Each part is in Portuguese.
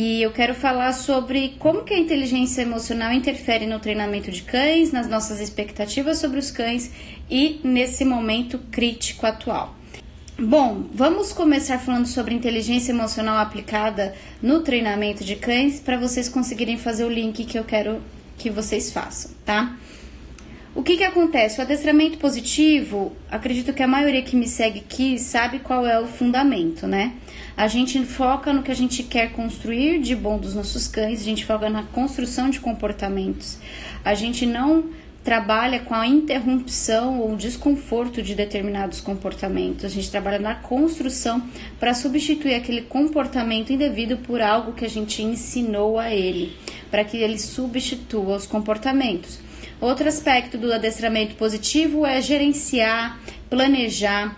e eu quero falar sobre como que a inteligência emocional interfere no treinamento de cães, nas nossas expectativas sobre os cães e nesse momento crítico atual. Bom, vamos começar falando sobre inteligência emocional aplicada no treinamento de cães para vocês conseguirem fazer o link que eu quero que vocês façam, tá? O que que acontece? O adestramento positivo, acredito que a maioria que me segue aqui sabe qual é o fundamento, né? A gente foca no que a gente quer construir de bom dos nossos cães, a gente foca na construção de comportamentos. A gente não trabalha com a interrupção ou desconforto de determinados comportamentos. A gente trabalha na construção para substituir aquele comportamento indevido por algo que a gente ensinou a ele, para que ele substitua os comportamentos. Outro aspecto do adestramento positivo é gerenciar, planejar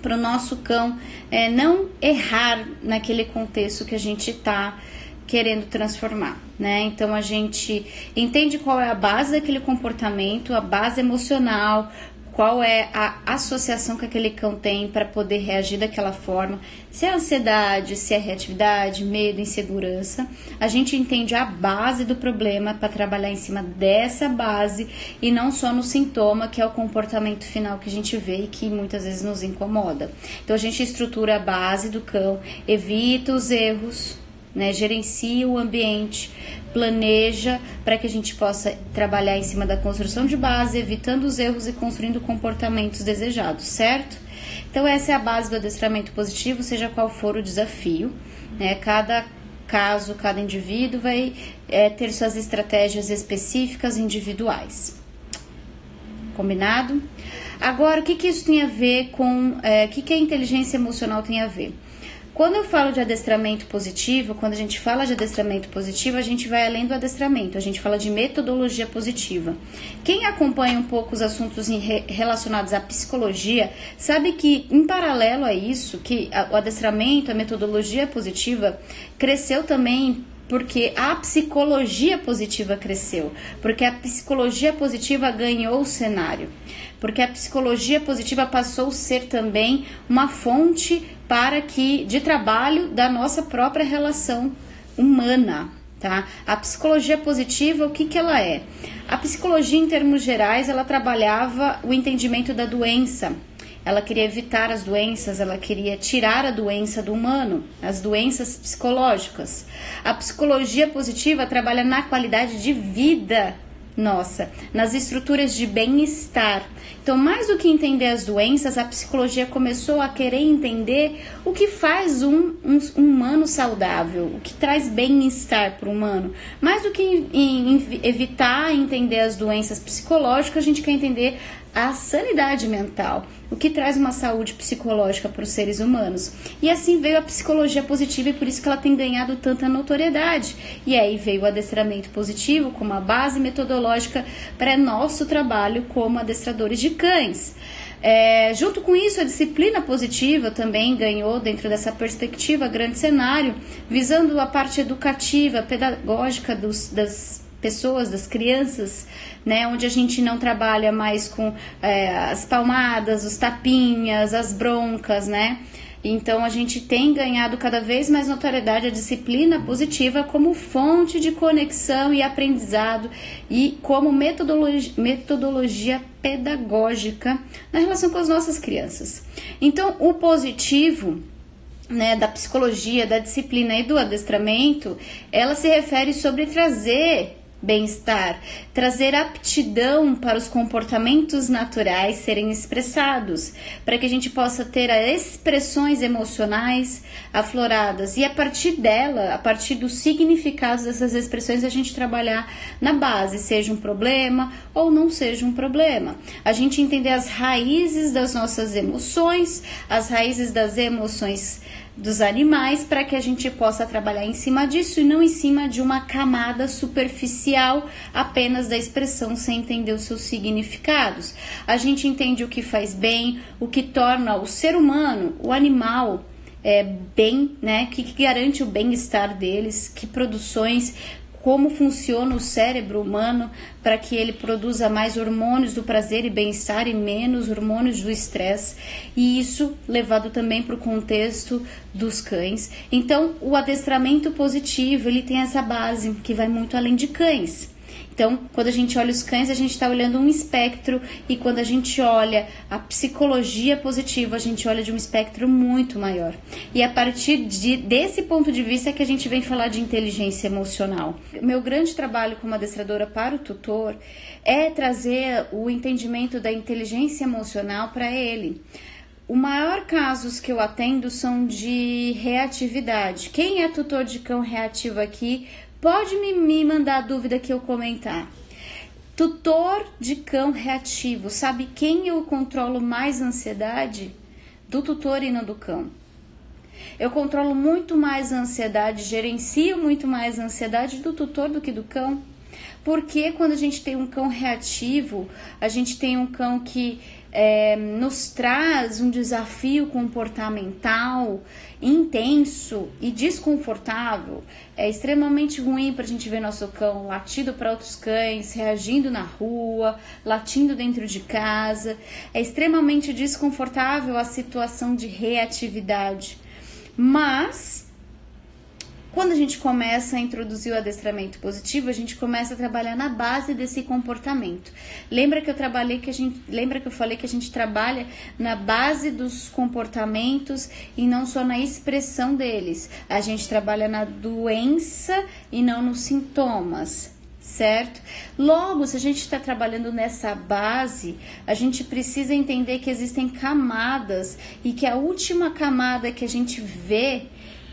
para o nosso cão é, não errar naquele contexto que a gente está querendo transformar, né? Então a gente entende qual é a base daquele comportamento, a base emocional, qual é a associação que aquele cão tem para poder reagir daquela forma, se é ansiedade, se é reatividade, medo, insegurança. A gente entende a base do problema para trabalhar em cima dessa base e não só no sintoma, que é o comportamento final que a gente vê e que muitas vezes nos incomoda. Então a gente estrutura a base do cão, evita os erros, né? Gerencia o ambiente, planeja para que a gente possa trabalhar em cima da construção de base, evitando os erros e construindo comportamentos desejados, certo? Então essa é a base do adestramento positivo, seja qual for o desafio, né? Cada caso, cada indivíduo vai é, ter suas estratégias específicas individuais. Combinado? Agora, o que, que isso tem a ver com. É, o que, que a inteligência emocional tem a ver? Quando eu falo de adestramento positivo, quando a gente fala de adestramento positivo, a gente vai além do adestramento, a gente fala de metodologia positiva. Quem acompanha um pouco os assuntos relacionados à psicologia, sabe que em paralelo a isso, que o adestramento, a metodologia positiva cresceu também porque a psicologia positiva cresceu, porque a psicologia positiva ganhou o cenário, porque a psicologia positiva passou a ser também uma fonte para que de trabalho da nossa própria relação humana, tá? A psicologia positiva, o que que ela é? A psicologia em termos gerais, ela trabalhava o entendimento da doença. Ela queria evitar as doenças, ela queria tirar a doença do humano, as doenças psicológicas. A psicologia positiva trabalha na qualidade de vida nossa, nas estruturas de bem-estar. Então, mais do que entender as doenças, a psicologia começou a querer entender o que faz um, um, um humano saudável, o que traz bem-estar para o humano. Mais do que em, em evitar entender as doenças psicológicas, a gente quer entender a sanidade mental, o que traz uma saúde psicológica para os seres humanos. E assim veio a psicologia positiva e por isso que ela tem ganhado tanta notoriedade. E aí veio o adestramento positivo como a base metodológica para nosso trabalho como adestradores de cães. É, junto com isso, a disciplina positiva também ganhou, dentro dessa perspectiva, grande cenário, visando a parte educativa, pedagógica dos, das pessoas, das crianças, né? Onde a gente não trabalha mais com é, as palmadas, os tapinhas, as broncas, né? Então a gente tem ganhado cada vez mais notoriedade a disciplina positiva como fonte de conexão e aprendizado e como metodologia, metodologia pedagógica na relação com as nossas crianças. Então o positivo né, da psicologia, da disciplina e do adestramento, ela se refere sobre trazer bem-estar, trazer aptidão para os comportamentos naturais serem expressados, para que a gente possa ter expressões emocionais afloradas e a partir dela, a partir dos significados dessas expressões, a gente trabalhar na base, seja um problema ou não seja um problema. A gente entender as raízes das nossas emoções, as raízes das emoções dos animais para que a gente possa trabalhar em cima disso e não em cima de uma camada superficial apenas da expressão sem entender os seus significados. A gente entende o que faz bem, o que torna o ser humano, o animal, é, bem, né? Que, que garante o bem-estar deles, que produções como funciona o cérebro humano para que ele produza mais hormônios do prazer e bem-estar e menos hormônios do estresse, e isso levado também para o contexto dos cães. Então, o adestramento positivo ele tem essa base que vai muito além de cães. Então, quando a gente olha os cães, a gente está olhando um espectro, e quando a gente olha a psicologia positiva, a gente olha de um espectro muito maior. E a partir de, desse ponto de vista é que a gente vem falar de inteligência emocional. Meu grande trabalho como adestradora para o tutor é trazer o entendimento da inteligência emocional para ele. O maior casos que eu atendo são de reatividade. Quem é tutor de cão reativo aqui Pode me, me mandar dúvida que eu comentar. Tutor de cão reativo, sabe quem eu controlo mais ansiedade? Do tutor e não do cão. Eu controlo muito mais a ansiedade, gerencio muito mais a ansiedade do tutor do que do cão. Porque quando a gente tem um cão reativo, a gente tem um cão que é, nos traz um desafio comportamental intenso e desconfortável. É extremamente ruim para a gente ver nosso cão latindo para outros cães, reagindo na rua, latindo dentro de casa. É extremamente desconfortável a situação de reatividade. Mas quando a gente começa a introduzir o adestramento positivo, a gente começa a trabalhar na base desse comportamento. Lembra que eu trabalhei que a gente, lembra que eu falei que a gente trabalha na base dos comportamentos e não só na expressão deles. A gente trabalha na doença e não nos sintomas certo? Logo, se a gente está trabalhando nessa base, a gente precisa entender que existem camadas e que a última camada que a gente vê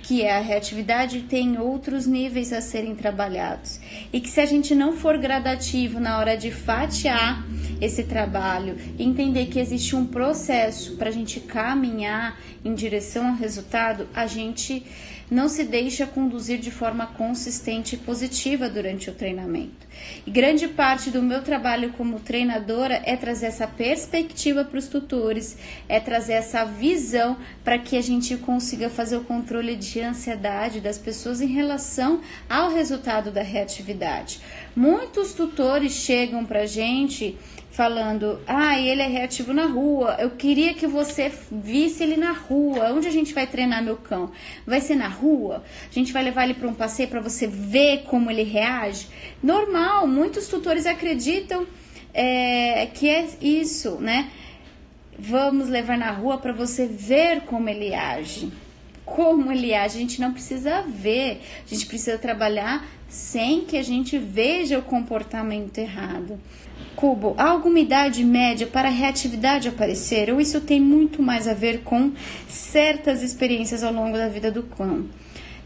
que é a reatividade, tem outros níveis a serem trabalhados. E que se a gente não for gradativo na hora de fatiar esse trabalho, entender que existe um processo para a gente caminhar em direção ao resultado, a gente não se deixa conduzir de forma consistente e positiva durante o treinamento. E grande parte do meu trabalho como treinadora é trazer essa perspectiva para os tutores, é trazer essa visão para que a gente consiga fazer o controle de ansiedade das pessoas em relação ao resultado da reatividade. Muitos tutores chegam para a gente falando: ah, ele é reativo na rua. Eu queria que você visse ele na rua. Onde a gente vai treinar meu cão? Vai ser na rua? A gente vai levar ele para um passeio para você ver como ele reage? Normal, muitos tutores acreditam é, que é isso, né? Vamos levar na rua para você ver como ele age. Como ele age, a gente não precisa ver, a gente precisa trabalhar sem que a gente veja o comportamento errado. Cubo, há alguma idade média para a reatividade aparecer? Ou isso tem muito mais a ver com certas experiências ao longo da vida do cão?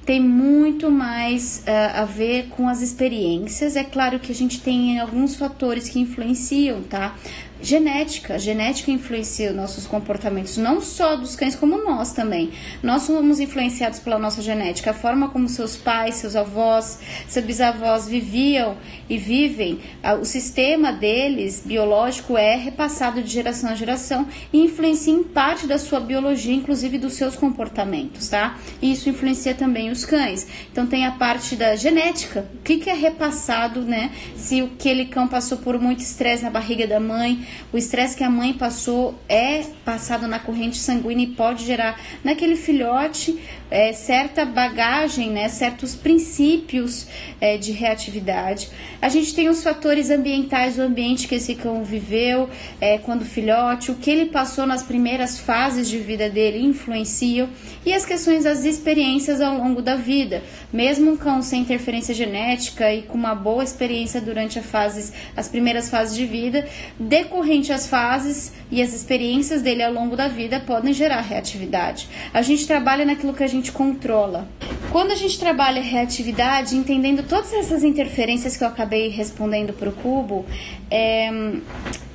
Tem muito mais uh, a ver com as experiências. É claro que a gente tem alguns fatores que influenciam, tá? Genética. A genética influencia nossos comportamentos, não só dos cães, como nós também. Nós somos influenciados pela nossa genética, a forma como seus pais, seus avós, seus bisavós viviam e vivem. O sistema deles, biológico, é repassado de geração a geração e influencia em parte da sua biologia, inclusive dos seus comportamentos, tá? E isso influencia também os cães. Então tem a parte da genética, o que, que é repassado, né? Se aquele cão passou por muito estresse na barriga da mãe, o estresse que a mãe passou é passado na corrente sanguínea e pode gerar naquele filhote é, certa bagagem, né, certos princípios é, de reatividade. A gente tem os fatores ambientais, o ambiente que esse cão viveu é, quando filhote, o que ele passou nas primeiras fases de vida dele influenciam e as questões das experiências ao longo da vida. Mesmo um cão sem interferência genética e com uma boa experiência durante a fases, as primeiras fases de vida, decorrente às fases e as experiências dele ao longo da vida podem gerar reatividade. A gente trabalha naquilo que a gente controla. Quando a gente trabalha reatividade, entendendo todas essas interferências que eu acabei respondendo para o cubo, é,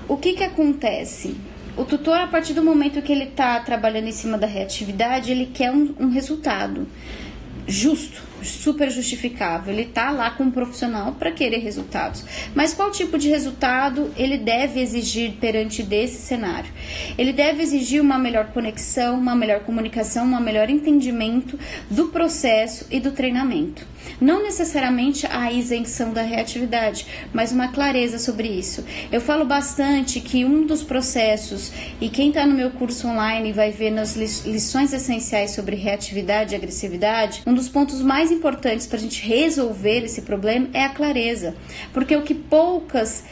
o que que acontece? O tutor, a partir do momento que ele está trabalhando em cima da reatividade, ele quer um, um resultado justo, super justificável. Ele tá lá com um profissional para querer resultados. Mas qual tipo de resultado ele deve exigir perante desse cenário? Ele deve exigir uma melhor conexão, uma melhor comunicação, um melhor entendimento do processo e do treinamento. Não necessariamente a isenção da reatividade, mas uma clareza sobre isso. Eu falo bastante que um dos processos, e quem está no meu curso online vai ver nas lições essenciais sobre reatividade e agressividade, um dos pontos mais importantes para a gente resolver esse problema é a clareza. Porque o que poucas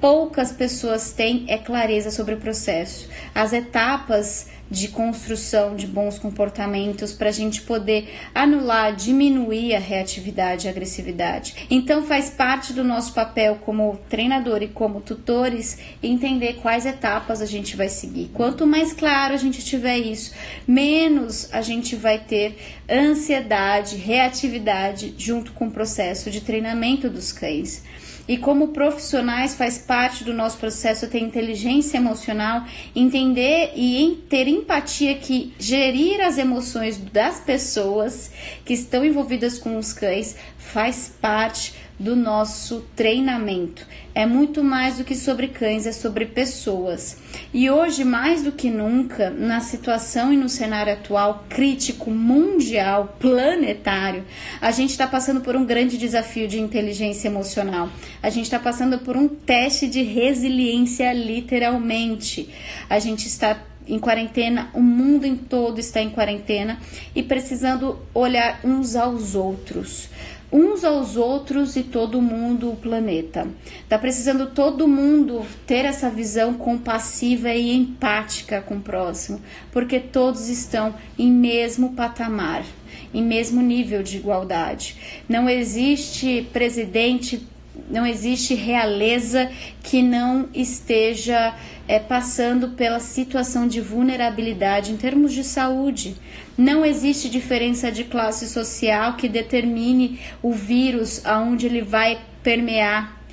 poucas pessoas têm é clareza sobre o processo. As etapas de construção de bons comportamentos para a gente poder anular, diminuir a reatividade e a agressividade. Então faz parte do nosso papel como treinador e como tutores entender quais etapas a gente vai seguir. Quanto mais claro a gente tiver isso, menos a gente vai ter ansiedade, reatividade junto com o processo de treinamento dos cães. E como profissionais faz parte do nosso processo ter inteligência emocional, entender e ter empatia que gerir as emoções das pessoas que estão envolvidas com os cães faz parte do nosso treinamento. É muito mais do que sobre cães, é sobre pessoas. E hoje, mais do que nunca, na situação e no cenário atual crítico, mundial, planetário, a gente está passando por um grande desafio de inteligência emocional. A gente está passando por um teste de resiliência, literalmente. A gente está em quarentena, o mundo em todo está em quarentena e precisando olhar uns aos outros uns aos outros e todo mundo, o planeta. Tá precisando todo mundo ter essa visão compassiva e empática com o próximo, porque todos estão em mesmo patamar, em mesmo nível de igualdade. Não existe presidente, não existe realeza que não esteja é, passando pela situação de vulnerabilidade em termos de saúde. Não existe diferença de classe social que determine o vírus aonde ele vai permear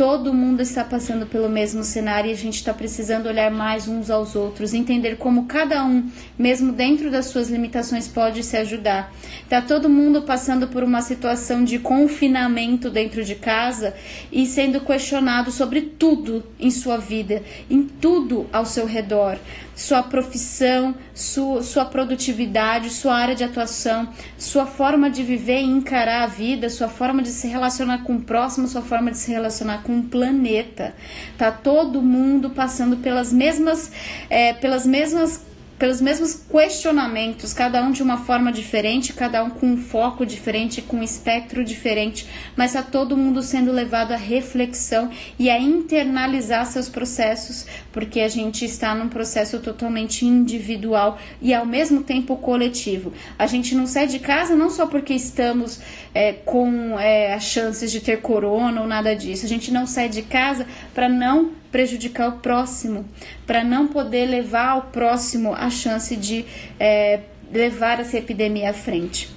Todo mundo está passando pelo mesmo cenário e a gente está precisando olhar mais uns aos outros, entender como cada um, mesmo dentro das suas limitações, pode se ajudar. Tá todo mundo passando por uma situação de confinamento dentro de casa e sendo questionado sobre tudo em sua vida, em tudo ao seu redor sua profissão, sua, sua produtividade, sua área de atuação, sua forma de viver e encarar a vida, sua forma de se relacionar com o próximo, sua forma de se relacionar com o planeta. Tá todo mundo passando pelas mesmas, é, pelas mesmas pelos mesmos questionamentos, cada um de uma forma diferente, cada um com um foco diferente, com um espectro diferente, mas está todo mundo sendo levado à reflexão e a internalizar seus processos, porque a gente está num processo totalmente individual e ao mesmo tempo coletivo. A gente não sai de casa não só porque estamos é, com é, as chances de ter corona ou nada disso, a gente não sai de casa para não prejudicar o próximo, para não poder levar ao próximo a chance de é, levar essa epidemia à frente.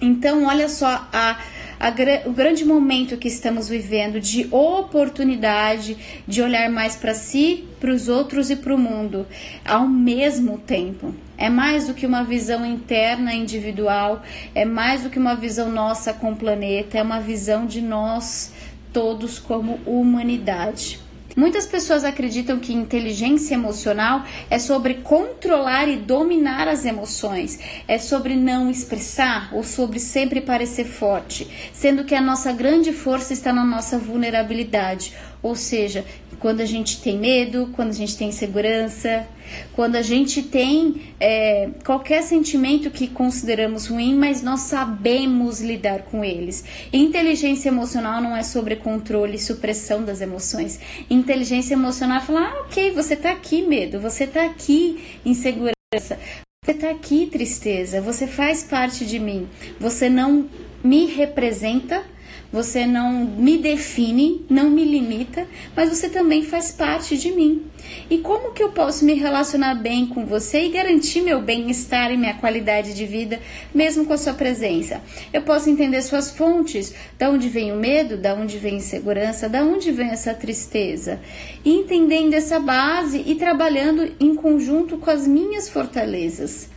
Então, olha só a, a, o grande momento que estamos vivendo de oportunidade de olhar mais para si, para os outros e para o mundo ao mesmo tempo. É mais do que uma visão interna individual, é mais do que uma visão nossa com o planeta, é uma visão de nós todos como humanidade. Muitas pessoas acreditam que inteligência emocional é sobre controlar e dominar as emoções, é sobre não expressar ou sobre sempre parecer forte, sendo que a nossa grande força está na nossa vulnerabilidade, ou seja, quando a gente tem medo, quando a gente tem insegurança, quando a gente tem é, qualquer sentimento que consideramos ruim, mas nós sabemos lidar com eles. Inteligência emocional não é sobre controle e supressão das emoções. Inteligência emocional é falar: ah, ok, você tá aqui, medo, você tá aqui, insegurança. Você tá aqui, tristeza, você faz parte de mim. Você não me representa, você não me define, não me limita, mas você também faz parte de mim. E como que eu posso me relacionar bem com você e garantir meu bem-estar e minha qualidade de vida, mesmo com a sua presença? Eu posso entender suas fontes, da onde vem o medo, da onde vem a insegurança, da onde vem essa tristeza. E entendendo essa base e trabalhando em conjunto com as minhas fortalezas.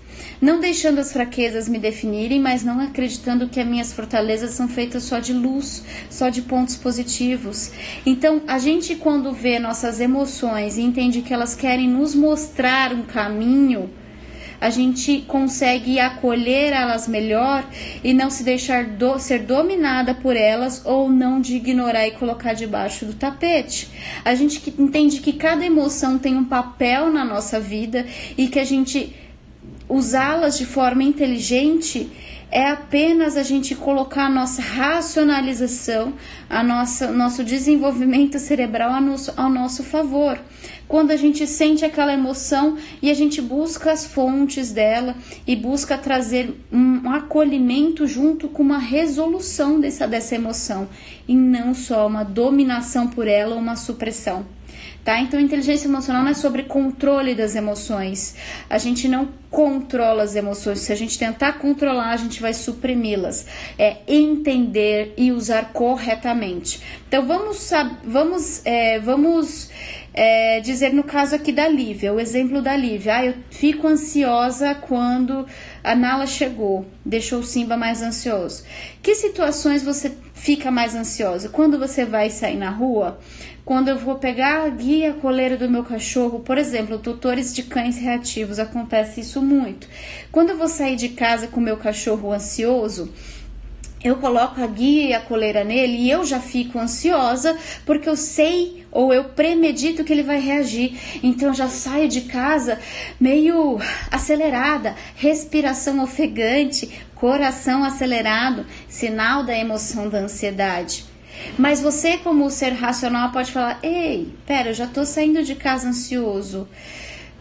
Não deixando as fraquezas me definirem, mas não acreditando que as minhas fortalezas são feitas só de luz, só de pontos positivos. Então, a gente quando vê nossas emoções e entende que elas querem nos mostrar um caminho, a gente consegue acolher elas melhor e não se deixar do, ser dominada por elas ou não de ignorar e colocar debaixo do tapete. A gente entende que cada emoção tem um papel na nossa vida e que a gente usá-las de forma inteligente é apenas a gente colocar a nossa racionalização, a nossa nosso desenvolvimento cerebral ao nosso, ao nosso favor quando a gente sente aquela emoção e a gente busca as fontes dela e busca trazer um acolhimento junto com uma resolução dessa, dessa emoção e não só uma dominação por ela ou uma supressão. Tá? Então, inteligência emocional não é sobre controle das emoções. A gente não controla as emoções. Se a gente tentar controlar, a gente vai suprimi-las. É entender e usar corretamente. Então, vamos, vamos, é, vamos é, dizer no caso aqui da Lívia, o exemplo da Lívia. Ah, eu fico ansiosa quando a Nala chegou, deixou o Simba mais ansioso. Que situações você fica mais ansiosa? Quando você vai sair na rua? Quando eu vou pegar a guia coleira do meu cachorro, por exemplo, tutores de cães reativos, acontece isso muito. Quando eu vou sair de casa com o meu cachorro ansioso, eu coloco a guia e a coleira nele e eu já fico ansiosa porque eu sei ou eu premedito que ele vai reagir. Então eu já saio de casa meio acelerada, respiração ofegante, coração acelerado, sinal da emoção da ansiedade. Mas você, como ser racional, pode falar: ei, pera, eu já tô saindo de casa ansioso.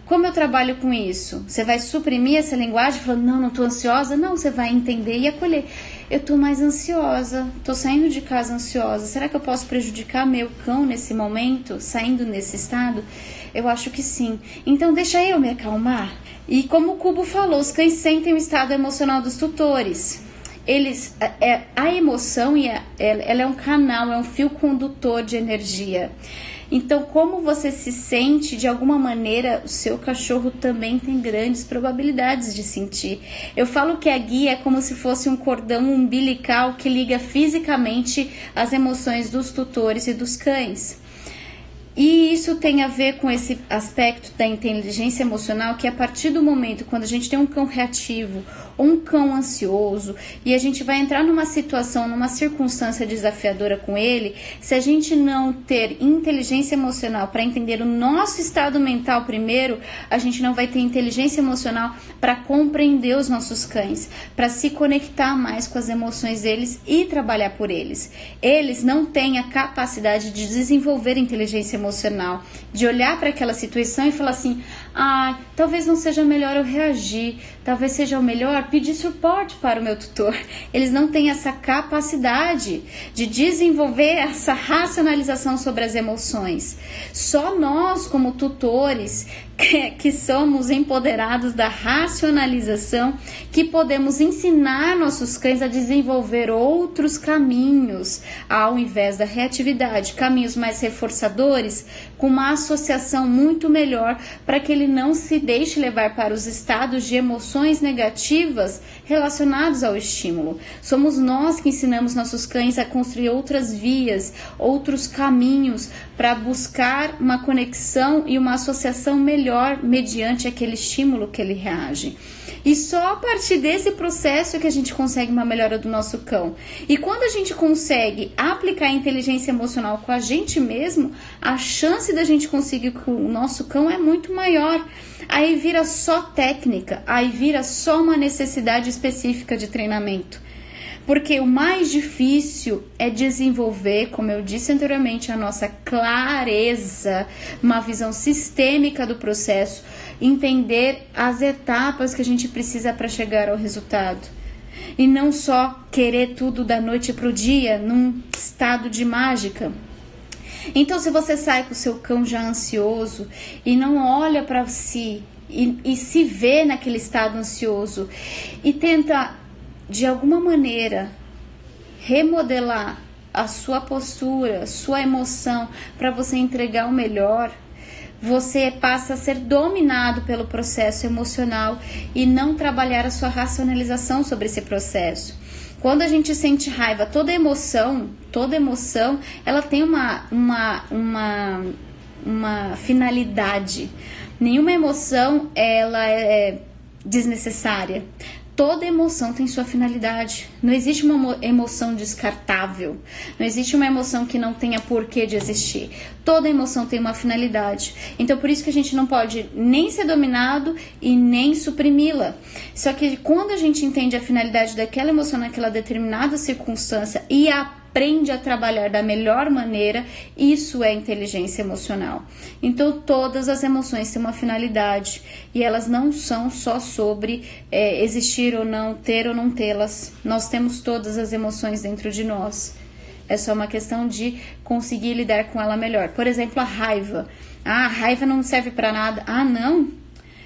Como eu trabalho com isso? Você vai suprimir essa linguagem falando, não, não tô ansiosa? Não, você vai entender e acolher. Eu tô mais ansiosa, tô saindo de casa ansiosa. Será que eu posso prejudicar meu cão nesse momento, saindo nesse estado? Eu acho que sim. Então deixa eu me acalmar. E como o Cubo falou, os cães sentem o estado emocional dos tutores eles é, é a emoção e a, ela é um canal, é um fio condutor de energia. Então, como você se sente, de alguma maneira, o seu cachorro também tem grandes probabilidades de sentir. Eu falo que a guia é como se fosse um cordão umbilical que liga fisicamente as emoções dos tutores e dos cães. E isso tem a ver com esse aspecto da inteligência emocional, que a partir do momento quando a gente tem um cão reativo um cão ansioso e a gente vai entrar numa situação, numa circunstância desafiadora com ele, se a gente não ter inteligência emocional para entender o nosso estado mental primeiro, a gente não vai ter inteligência emocional para compreender os nossos cães, para se conectar mais com as emoções deles e trabalhar por eles. Eles não têm a capacidade de desenvolver inteligência emocional, de olhar para aquela situação e falar assim: ah, talvez não seja melhor eu reagir, talvez seja o melhor pedir suporte para o meu tutor. Eles não têm essa capacidade de desenvolver essa racionalização sobre as emoções. Só nós, como tutores, que, somos empoderados da racionalização, que podemos ensinar nossos cães a desenvolver outros caminhos ao invés da reatividade, caminhos mais reforçadores, com uma associação muito melhor para que ele não se deixe levar para os estados de emoções negativas relacionados ao estímulo. Somos nós que ensinamos nossos cães a construir outras vias, outros caminhos para buscar uma conexão e uma associação melhor mediante aquele estímulo que ele reage. E só a partir desse processo que a gente consegue uma melhora do nosso cão. E quando a gente consegue aplicar a inteligência emocional com a gente mesmo, a chance da gente conseguir com o nosso cão é muito maior. Aí vira só técnica, aí vira só uma necessidade específica de treinamento. Porque o mais difícil é desenvolver, como eu disse anteriormente, a nossa clareza, uma visão sistêmica do processo, entender as etapas que a gente precisa para chegar ao resultado. E não só querer tudo da noite para o dia, num estado de mágica. Então, se você sai com o seu cão já ansioso e não olha para si e, e se vê naquele estado ansioso e tenta de alguma maneira remodelar a sua postura, sua emoção para você entregar o melhor, você passa a ser dominado pelo processo emocional e não trabalhar a sua racionalização sobre esse processo. Quando a gente sente raiva, toda emoção, toda emoção, ela tem uma, uma, uma, uma finalidade. Nenhuma emoção ela é desnecessária. Toda emoção tem sua finalidade. Não existe uma emoção descartável. Não existe uma emoção que não tenha porquê de existir. Toda emoção tem uma finalidade. Então, por isso que a gente não pode nem ser dominado e nem suprimi-la. Só que quando a gente entende a finalidade daquela emoção naquela determinada circunstância e a aprende a trabalhar da melhor maneira, isso é inteligência emocional. Então, todas as emoções têm uma finalidade e elas não são só sobre é, existir ou não, ter ou não tê-las. Nós temos todas as emoções dentro de nós. É só uma questão de conseguir lidar com ela melhor. Por exemplo, a raiva. Ah, a raiva não serve para nada. Ah, não.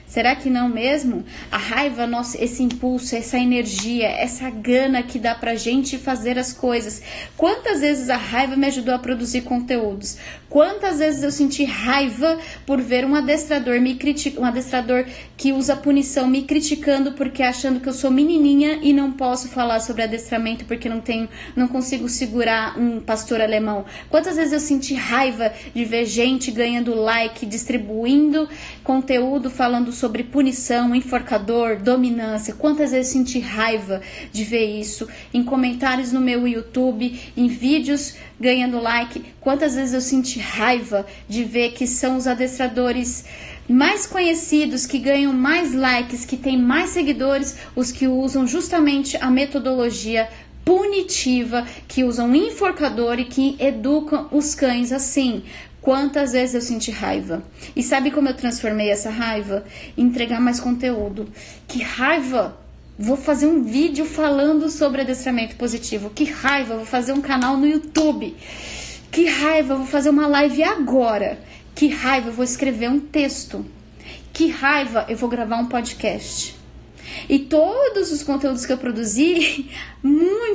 Será que não mesmo? A raiva, nosso, esse impulso, essa energia, essa gana que dá pra gente fazer as coisas. Quantas vezes a raiva me ajudou a produzir conteúdos? Quantas vezes eu senti raiva por ver um adestrador me critica, um adestrador que usa punição me criticando porque achando que eu sou menininha e não posso falar sobre adestramento porque não tenho, não consigo segurar um pastor alemão. Quantas vezes eu senti raiva de ver gente ganhando like, distribuindo conteúdo falando sobre punição, enforcador, dominância. Quantas vezes senti raiva de ver isso em comentários no meu YouTube, em vídeos ganhando like. Quantas vezes eu senti raiva de ver que são os adestradores mais conhecidos, que ganham mais likes, que têm mais seguidores, os que usam justamente a metodologia punitiva, que usam enforcador e que educam os cães assim. Quantas vezes eu senti raiva? E sabe como eu transformei essa raiva? Em entregar mais conteúdo. Que raiva Vou fazer um vídeo falando sobre adestramento positivo. Que raiva, vou fazer um canal no YouTube. Que raiva, vou fazer uma live agora. Que raiva, vou escrever um texto. Que raiva, eu vou gravar um podcast. E todos os conteúdos que eu produzi,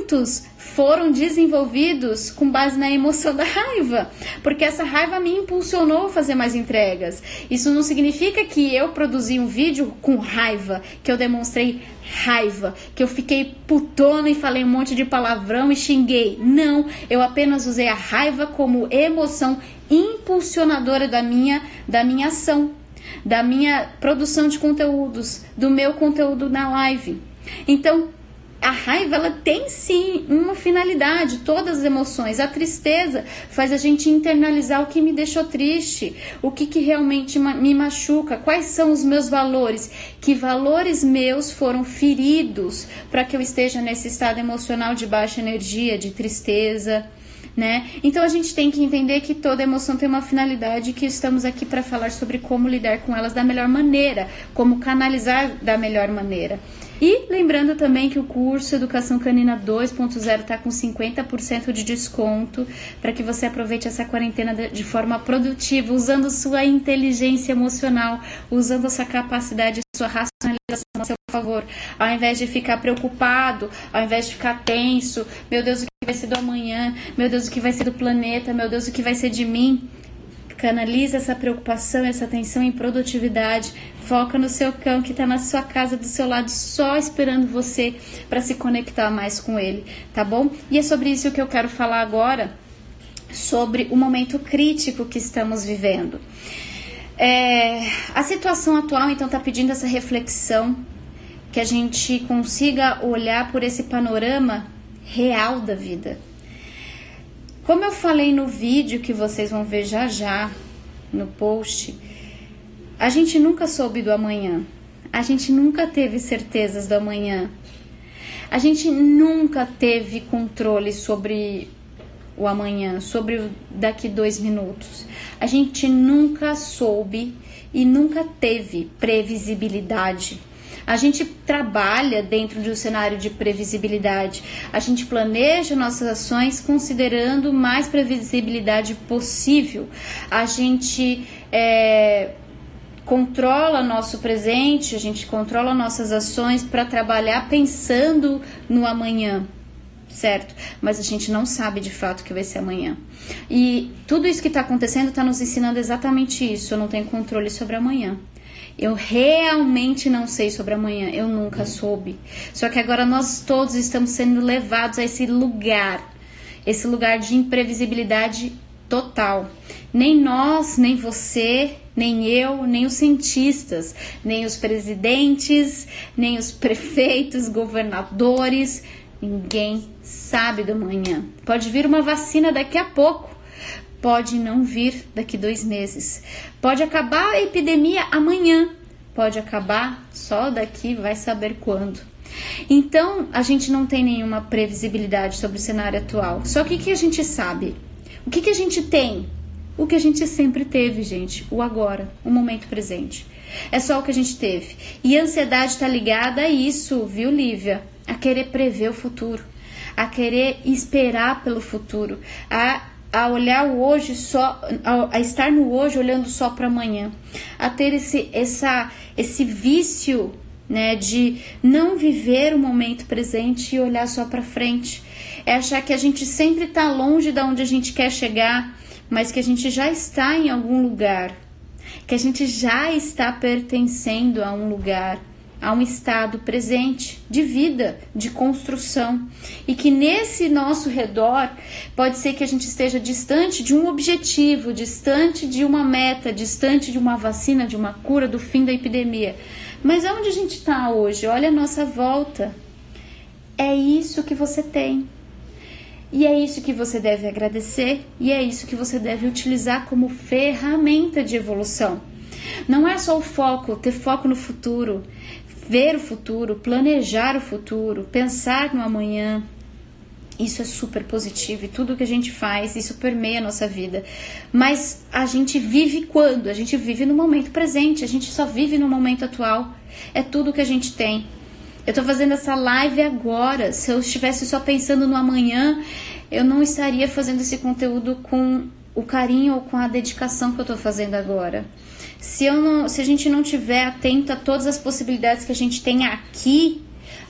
muitos foram desenvolvidos com base na emoção da raiva, porque essa raiva me impulsionou a fazer mais entregas. Isso não significa que eu produzi um vídeo com raiva, que eu demonstrei raiva, que eu fiquei putona e falei um monte de palavrão e xinguei. Não, eu apenas usei a raiva como emoção impulsionadora da minha da minha ação da minha produção de conteúdos, do meu conteúdo na live. Então, a raiva ela tem sim uma finalidade, todas as emoções. A tristeza faz a gente internalizar o que me deixou triste, o que, que realmente me machuca, quais são os meus valores, que valores meus foram feridos para que eu esteja nesse estado emocional de baixa energia, de tristeza né? Então a gente tem que entender que toda emoção tem uma finalidade que estamos aqui para falar sobre como lidar com elas da melhor maneira, como canalizar da melhor maneira. E lembrando também que o curso Educação Canina 2.0 está com 50% de desconto para que você aproveite essa quarentena de forma produtiva, usando sua inteligência emocional, usando a sua capacidade, sua racionalização a seu favor, ao invés de ficar preocupado, ao invés de ficar tenso, meu Deus, o que vai ser do amanhã, meu Deus, o que vai ser do planeta, meu Deus, o que vai ser de mim. Canaliza essa preocupação, essa atenção em produtividade. Foca no seu cão que está na sua casa, do seu lado, só esperando você para se conectar mais com ele, tá bom? E é sobre isso que eu quero falar agora, sobre o momento crítico que estamos vivendo. É, a situação atual, então, está pedindo essa reflexão, que a gente consiga olhar por esse panorama real da vida como eu falei no vídeo que vocês vão ver já já no post, a gente nunca soube do amanhã. A gente nunca teve certezas do amanhã. A gente nunca teve controle sobre o amanhã, sobre o daqui dois minutos. A gente nunca soube e nunca teve previsibilidade a gente trabalha dentro de um cenário de previsibilidade. A gente planeja nossas ações considerando mais previsibilidade possível. A gente é, controla nosso presente, a gente controla nossas ações para trabalhar pensando no amanhã certo? Mas a gente não sabe de fato o que vai ser amanhã. E tudo isso que está acontecendo está nos ensinando exatamente isso. Eu não tenho controle sobre amanhã. Eu realmente não sei sobre amanhã, eu nunca soube. Só que agora nós todos estamos sendo levados a esse lugar, esse lugar de imprevisibilidade total. Nem nós, nem você, nem eu, nem os cientistas, nem os presidentes, nem os prefeitos, governadores, ninguém sabe do amanhã. Pode vir uma vacina daqui a pouco, pode não vir daqui dois meses, pode acabar a epidemia amanhã, pode acabar só daqui vai saber quando. Então a gente não tem nenhuma previsibilidade sobre o cenário atual. Só que o que a gente sabe? O que, que a gente tem? o que a gente sempre teve, gente, o agora, o momento presente. É só o que a gente teve. E a ansiedade está ligada a isso, viu, Lívia? A querer prever o futuro, a querer esperar pelo futuro, a, a olhar o hoje só, a, a estar no hoje olhando só para amanhã, a ter esse, essa, esse vício né, de não viver o momento presente e olhar só para frente. É achar que a gente sempre está longe de onde a gente quer chegar mas que a gente já está em algum lugar, que a gente já está pertencendo a um lugar, a um estado presente de vida, de construção, e que nesse nosso redor pode ser que a gente esteja distante de um objetivo, distante de uma meta, distante de uma vacina, de uma cura, do fim da epidemia. Mas aonde a gente está hoje? Olha a nossa volta. É isso que você tem. E é isso que você deve agradecer e é isso que você deve utilizar como ferramenta de evolução. Não é só o foco, ter foco no futuro, ver o futuro, planejar o futuro, pensar no amanhã. Isso é super positivo e tudo que a gente faz, isso permeia a nossa vida. Mas a gente vive quando? A gente vive no momento presente, a gente só vive no momento atual. É tudo que a gente tem. Eu tô fazendo essa live agora. Se eu estivesse só pensando no amanhã, eu não estaria fazendo esse conteúdo com o carinho ou com a dedicação que eu tô fazendo agora. Se, eu não, se a gente não tiver atento a todas as possibilidades que a gente tem aqui,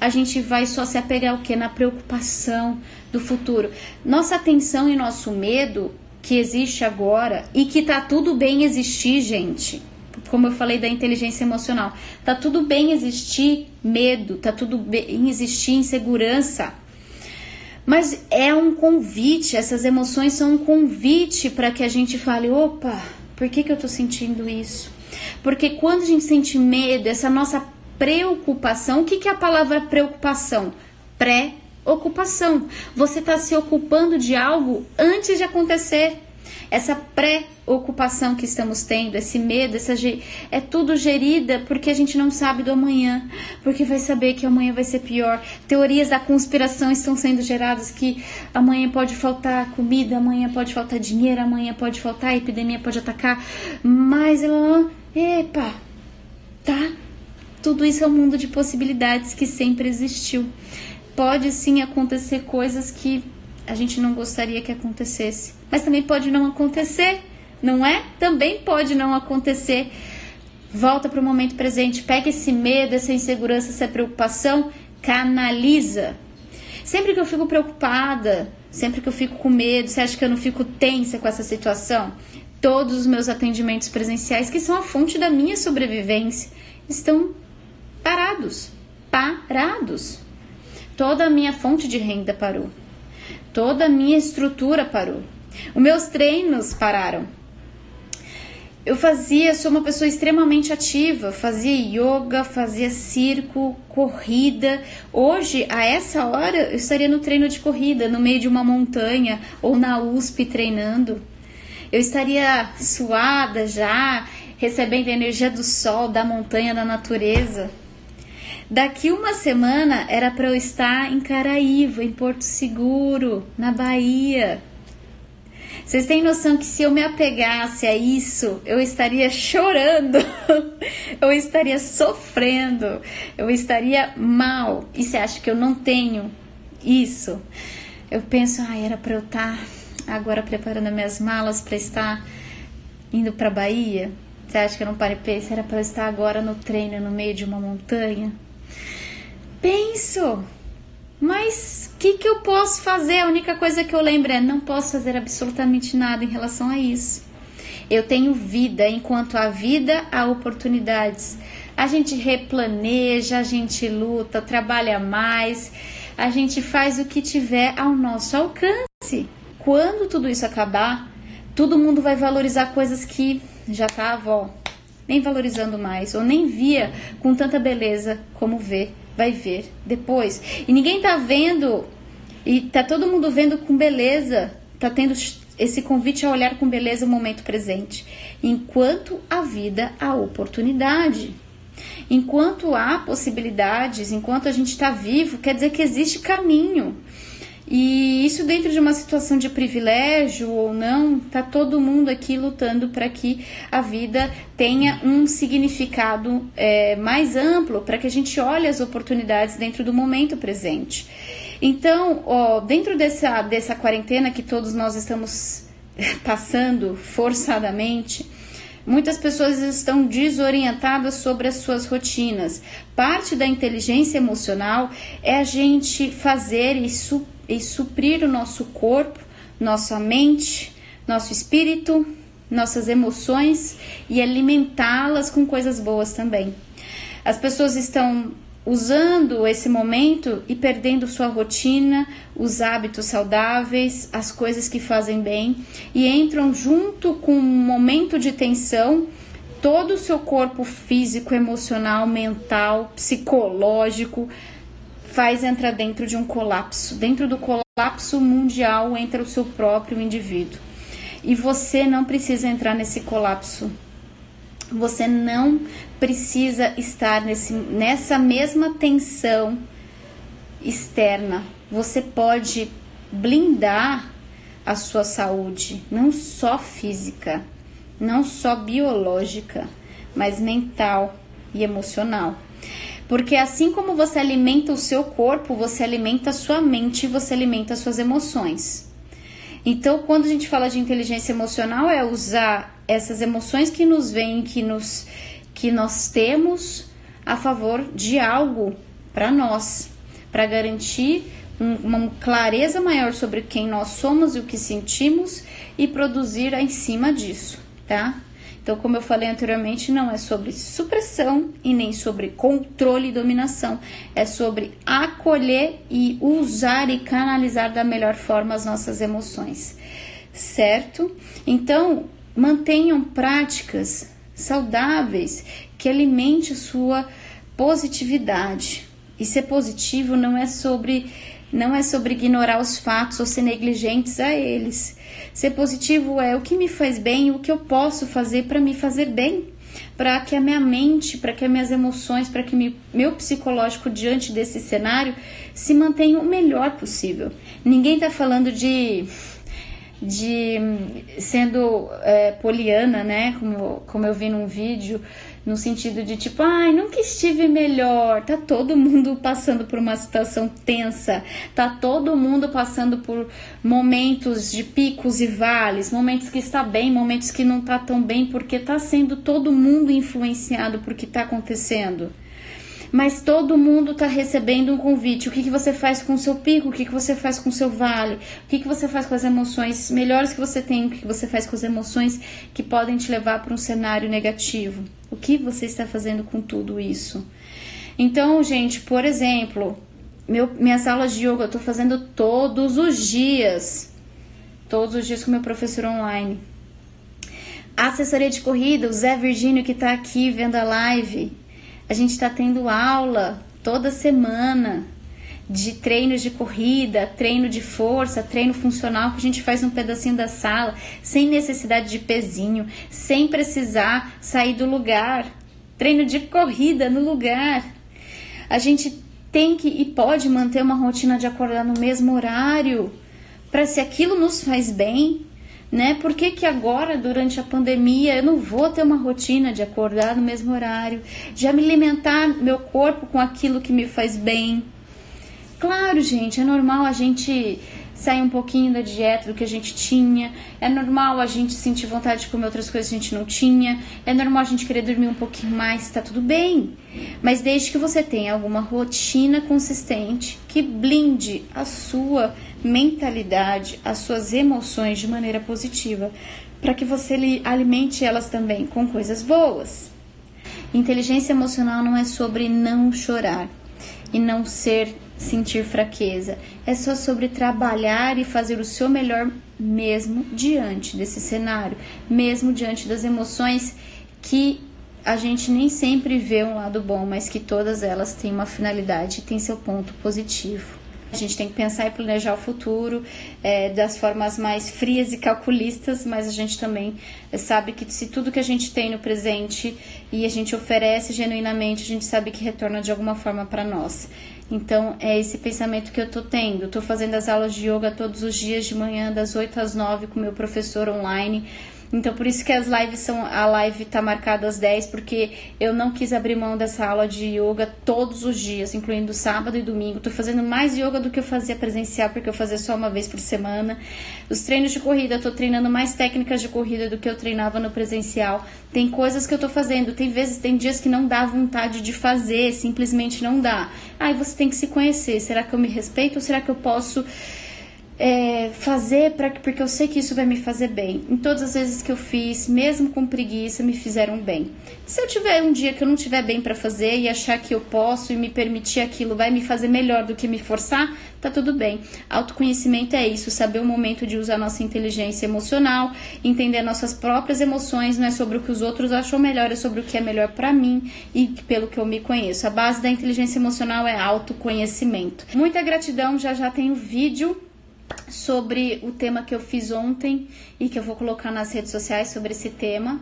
a gente vai só se apegar o que na preocupação do futuro. Nossa atenção e nosso medo que existe agora e que tá tudo bem existir, gente como eu falei da inteligência emocional. Tá tudo bem existir medo, tá tudo bem existir insegurança. Mas é um convite, essas emoções são um convite para que a gente fale: opa, por que, que eu tô sentindo isso? Porque quando a gente sente medo, essa nossa preocupação, o que, que é a palavra preocupação? Pré-ocupação. Você está se ocupando de algo antes de acontecer. Essa pré ocupação que estamos tendo, esse medo, essa é tudo gerida porque a gente não sabe do amanhã, porque vai saber que amanhã vai ser pior. Teorias da conspiração estão sendo geradas que amanhã pode faltar comida, amanhã pode faltar dinheiro, amanhã pode faltar, a epidemia pode atacar, mas epa, tá? Tudo isso é um mundo de possibilidades que sempre existiu. Pode sim acontecer coisas que a gente não gostaria que acontecesse, mas também pode não acontecer não é? Também pode não acontecer. Volta para o momento presente, pega esse medo, essa insegurança, essa preocupação, canaliza. Sempre que eu fico preocupada, sempre que eu fico com medo, você acha que eu não fico tensa com essa situação? Todos os meus atendimentos presenciais, que são a fonte da minha sobrevivência, estão parados. Parados. Toda a minha fonte de renda parou. Toda a minha estrutura parou. Os meus treinos pararam eu fazia, sou uma pessoa extremamente ativa, fazia yoga, fazia circo, corrida. Hoje, a essa hora, eu estaria no treino de corrida, no meio de uma montanha ou na USP treinando. Eu estaria suada já, recebendo a energia do sol, da montanha, da natureza. Daqui uma semana era para eu estar em Caraíva, em Porto Seguro, na Bahia. Vocês têm noção que se eu me apegasse a isso, eu estaria chorando, eu estaria sofrendo, eu estaria mal. E você acha que eu não tenho isso? Eu penso, ah, era para eu estar tá agora preparando minhas malas para estar indo para Bahia. Você acha que eu não parei penso? Era para eu estar agora no treino no meio de uma montanha? Penso, Mas o que, que eu posso fazer? A única coisa que eu lembro é não posso fazer absolutamente nada em relação a isso. Eu tenho vida, enquanto a vida há oportunidades. A gente replaneja, a gente luta, trabalha mais, a gente faz o que tiver ao nosso alcance. Quando tudo isso acabar, todo mundo vai valorizar coisas que já tava, ó, nem valorizando mais, ou nem via com tanta beleza como vê, vai ver depois. E ninguém tá vendo, e tá todo mundo vendo com beleza, tá tendo esse convite a olhar com beleza o momento presente. Enquanto a vida há oportunidade. Enquanto há possibilidades, enquanto a gente está vivo, quer dizer que existe caminho. E isso dentro de uma situação de privilégio ou não, tá todo mundo aqui lutando para que a vida tenha um significado é, mais amplo, para que a gente olhe as oportunidades dentro do momento presente. Então, ó, dentro dessa, dessa quarentena que todos nós estamos passando forçadamente, Muitas pessoas estão desorientadas sobre as suas rotinas. Parte da inteligência emocional é a gente fazer e, su e suprir o nosso corpo, nossa mente, nosso espírito, nossas emoções e alimentá-las com coisas boas também. As pessoas estão usando esse momento e perdendo sua rotina, os hábitos saudáveis, as coisas que fazem bem e entram junto com um momento de tensão, todo o seu corpo físico, emocional, mental, psicológico faz entrar dentro de um colapso. Dentro do colapso mundial entra o seu próprio indivíduo. E você não precisa entrar nesse colapso você não precisa estar nesse, nessa mesma tensão externa. Você pode blindar a sua saúde, não só física, não só biológica, mas mental e emocional. Porque assim como você alimenta o seu corpo, você alimenta a sua mente, você alimenta as suas emoções. Então, quando a gente fala de inteligência emocional, é usar essas emoções que nos vêm, que nos que nós temos a favor de algo para nós, para garantir um, uma clareza maior sobre quem nós somos e o que sentimos e produzir em cima disso, tá? Então, como eu falei anteriormente, não é sobre supressão e nem sobre controle e dominação, é sobre acolher e usar e canalizar da melhor forma as nossas emoções, certo? Então, mantenham práticas saudáveis que alimente a sua positividade. E ser positivo não é sobre não é sobre ignorar os fatos ou ser negligentes a eles. Ser positivo é o que me faz bem, o que eu posso fazer para me fazer bem, para que a minha mente, para que as minhas emoções, para que me, meu psicológico diante desse cenário se mantenha o melhor possível. Ninguém está falando de de sendo é, poliana, né? Como, como eu vi num vídeo, no sentido de tipo, ai, nunca estive melhor. Tá todo mundo passando por uma situação tensa, tá todo mundo passando por momentos de picos e vales, momentos que está bem, momentos que não tá tão bem, porque tá sendo todo mundo influenciado por que tá acontecendo mas todo mundo está recebendo um convite. O que, que você faz com o seu pico? O que, que você faz com o seu vale? O que, que você faz com as emoções melhores que você tem? O que, que você faz com as emoções que podem te levar para um cenário negativo? O que você está fazendo com tudo isso? Então, gente, por exemplo, meu, minhas aulas de yoga eu estou fazendo todos os dias. Todos os dias com meu professor online. A assessoria de corrida, o Zé Virgínio que está aqui vendo a live, a gente está tendo aula toda semana de treinos de corrida, treino de força, treino funcional que a gente faz um pedacinho da sala, sem necessidade de pezinho, sem precisar sair do lugar. Treino de corrida no lugar. A gente tem que e pode manter uma rotina de acordar no mesmo horário, para se aquilo nos faz bem, né? Por que, que agora, durante a pandemia, eu não vou ter uma rotina de acordar no mesmo horário, de me alimentar meu corpo com aquilo que me faz bem? Claro, gente, é normal a gente sair um pouquinho da dieta do que a gente tinha. É normal a gente sentir vontade de comer outras coisas que a gente não tinha. É normal a gente querer dormir um pouquinho mais, tá tudo bem. Mas desde que você tenha alguma rotina consistente que blinde a sua mentalidade, as suas emoções de maneira positiva, para que você alimente elas também com coisas boas. Inteligência emocional não é sobre não chorar e não ser sentir fraqueza. É só sobre trabalhar e fazer o seu melhor mesmo diante desse cenário, mesmo diante das emoções que a gente nem sempre vê um lado bom, mas que todas elas têm uma finalidade e têm seu ponto positivo. A gente tem que pensar e planejar o futuro é, das formas mais frias e calculistas, mas a gente também sabe que se tudo que a gente tem no presente e a gente oferece genuinamente, a gente sabe que retorna de alguma forma para nós. Então, é esse pensamento que eu tô tendo. Tô fazendo as aulas de yoga todos os dias de manhã, das 8 às 9, com meu professor online. Então, por isso que as lives são. A live tá marcada às 10, porque eu não quis abrir mão dessa aula de yoga todos os dias, incluindo sábado e domingo. Tô fazendo mais yoga do que eu fazia presencial, porque eu fazia só uma vez por semana. Os treinos de corrida, tô treinando mais técnicas de corrida do que eu treinava no presencial. Tem coisas que eu tô fazendo, tem vezes, tem dias que não dá vontade de fazer, simplesmente não dá. Aí você tem que se conhecer. Será que eu me respeito ou será que eu posso é, fazer para porque eu sei que isso vai me fazer bem. Em todas as vezes que eu fiz, mesmo com preguiça, me fizeram bem. Se eu tiver um dia que eu não tiver bem para fazer e achar que eu posso e me permitir aquilo vai me fazer melhor do que me forçar, tá tudo bem. Autoconhecimento é isso, saber o momento de usar nossa inteligência emocional, entender nossas próprias emoções, não é sobre o que os outros acham melhor, é sobre o que é melhor para mim e pelo que eu me conheço. A base da inteligência emocional é autoconhecimento. Muita gratidão, já já tem o vídeo sobre o tema que eu fiz ontem e que eu vou colocar nas redes sociais sobre esse tema.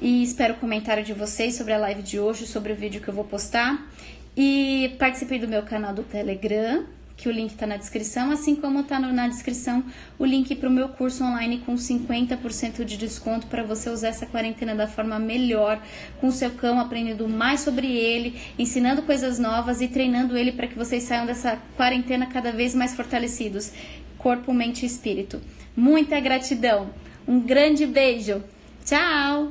E espero o comentário de vocês sobre a live de hoje, sobre o vídeo que eu vou postar. E participei do meu canal do Telegram, que o link está na descrição, assim como está na descrição o link para o meu curso online com 50% de desconto para você usar essa quarentena da forma melhor, com o seu cão, aprendendo mais sobre ele, ensinando coisas novas e treinando ele para que vocês saiam dessa quarentena cada vez mais fortalecidos corpo, mente e espírito. Muita gratidão. Um grande beijo. Tchau!